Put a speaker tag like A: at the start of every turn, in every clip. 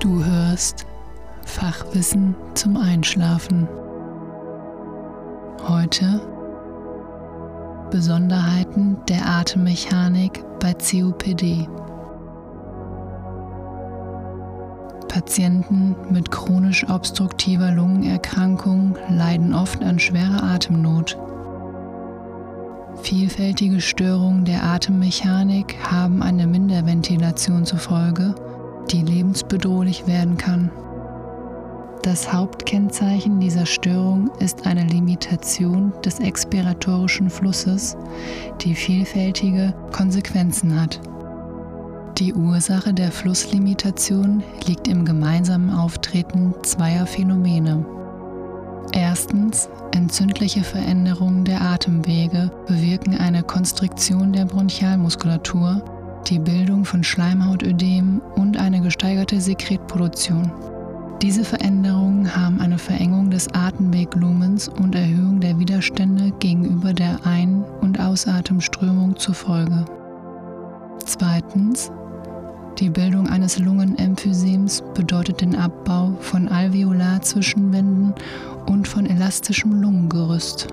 A: Du hörst Fachwissen zum Einschlafen. Heute Besonderheiten der Atemmechanik bei COPD. Patienten mit chronisch obstruktiver Lungenerkrankung leiden oft an schwerer Atemnot. Vielfältige Störungen der Atemmechanik haben eine Minderventilation zur Folge die lebensbedrohlich werden kann. Das Hauptkennzeichen dieser Störung ist eine Limitation des expiratorischen Flusses, die vielfältige Konsequenzen hat. Die Ursache der Flusslimitation liegt im gemeinsamen Auftreten zweier Phänomene. Erstens, entzündliche Veränderungen der Atemwege bewirken eine Konstriktion der Bronchialmuskulatur die Bildung von Schleimhautödem und eine gesteigerte Sekretproduktion. Diese Veränderungen haben eine Verengung des Atemweglumens und Erhöhung der Widerstände gegenüber der Ein- und Ausatemströmung zur Folge. Zweitens, die Bildung eines Lungenemphysems bedeutet den Abbau von Alveolarzwischenwänden und von elastischem Lungengerüst.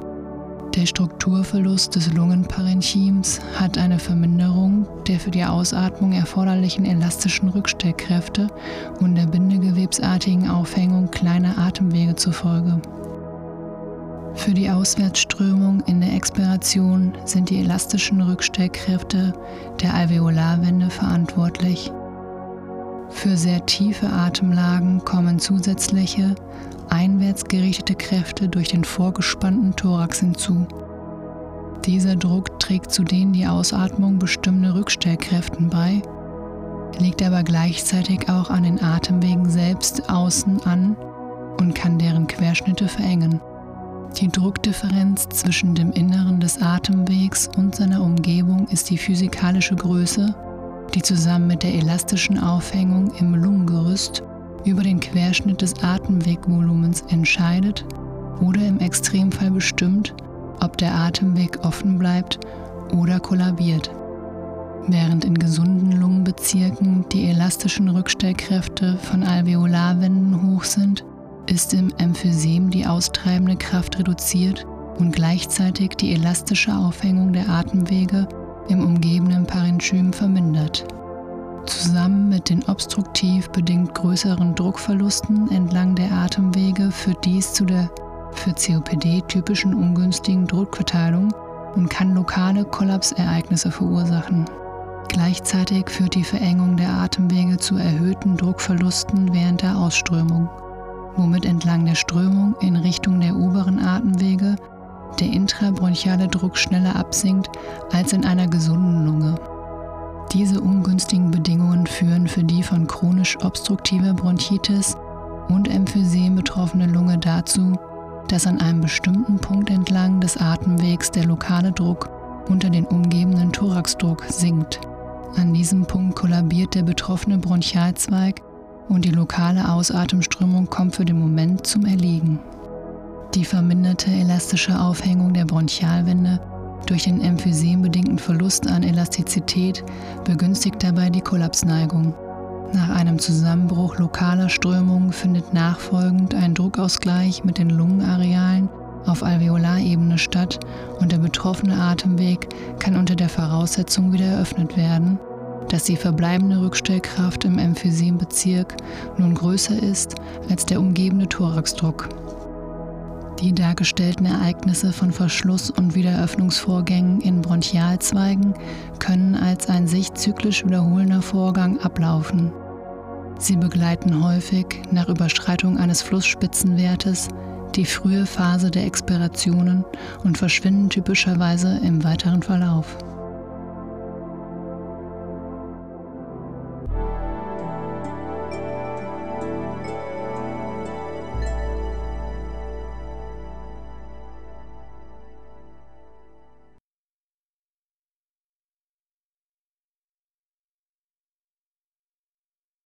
A: Der Strukturverlust des Lungenparenchyms hat eine Verminderung der für die Ausatmung erforderlichen elastischen Rückstellkräfte und der bindegewebsartigen Aufhängung kleiner Atemwege zur Folge. Für die Auswärtsströmung in der Expiration sind die elastischen Rückstellkräfte der Alveolarwände verantwortlich. Für sehr tiefe Atemlagen kommen zusätzliche einwärts gerichtete Kräfte durch den vorgespannten Thorax hinzu. Dieser Druck trägt zu den die Ausatmung bestimmende Rückstellkräften bei, liegt aber gleichzeitig auch an den Atemwegen selbst außen an und kann deren Querschnitte verengen. Die Druckdifferenz zwischen dem Inneren des Atemwegs und seiner Umgebung ist die physikalische Größe, die zusammen mit der elastischen Aufhängung im Lungengerüst über den Querschnitt des Atemwegvolumens entscheidet oder im Extremfall bestimmt, ob der Atemweg offen bleibt oder kollabiert. Während in gesunden Lungenbezirken die elastischen Rückstellkräfte von Alveolarwänden hoch sind, ist im Emphysem die austreibende Kraft reduziert und gleichzeitig die elastische Aufhängung der Atemwege im umgebenden Parenchym vermindert. Zusammen mit den obstruktiv bedingt größeren Druckverlusten entlang der Atemwege führt dies zu der für COPD typischen ungünstigen Druckverteilung und kann lokale Kollapsereignisse verursachen. Gleichzeitig führt die Verengung der Atemwege zu erhöhten Druckverlusten während der Ausströmung, womit entlang der Strömung in Richtung der oberen Atemwege der intrabronchiale Druck schneller absinkt als in einer gesunden Lunge. Diese ungünstigen Bedingungen führen für die von chronisch obstruktiver Bronchitis und Emphysem betroffene Lunge dazu, dass an einem bestimmten Punkt entlang des Atemwegs der lokale Druck unter den umgebenden Thoraxdruck sinkt. An diesem Punkt kollabiert der betroffene Bronchialzweig und die lokale Ausatemströmung kommt für den Moment zum Erliegen. Die verminderte elastische Aufhängung der Bronchialwände durch den emphysembedingten Verlust an Elastizität begünstigt dabei die Kollapsneigung. Nach einem Zusammenbruch lokaler Strömungen findet nachfolgend ein Druckausgleich mit den Lungenarealen auf Alveolarebene statt und der betroffene Atemweg kann unter der Voraussetzung wieder eröffnet werden, dass die verbleibende Rückstellkraft im Emphysembezirk nun größer ist als der umgebende Thoraxdruck. Die dargestellten Ereignisse von Verschluss- und Wiedereröffnungsvorgängen in Bronchialzweigen können als ein sich zyklisch wiederholender Vorgang ablaufen. Sie begleiten häufig nach Überschreitung eines Flussspitzenwertes die frühe Phase der Expirationen und verschwinden typischerweise im weiteren Verlauf.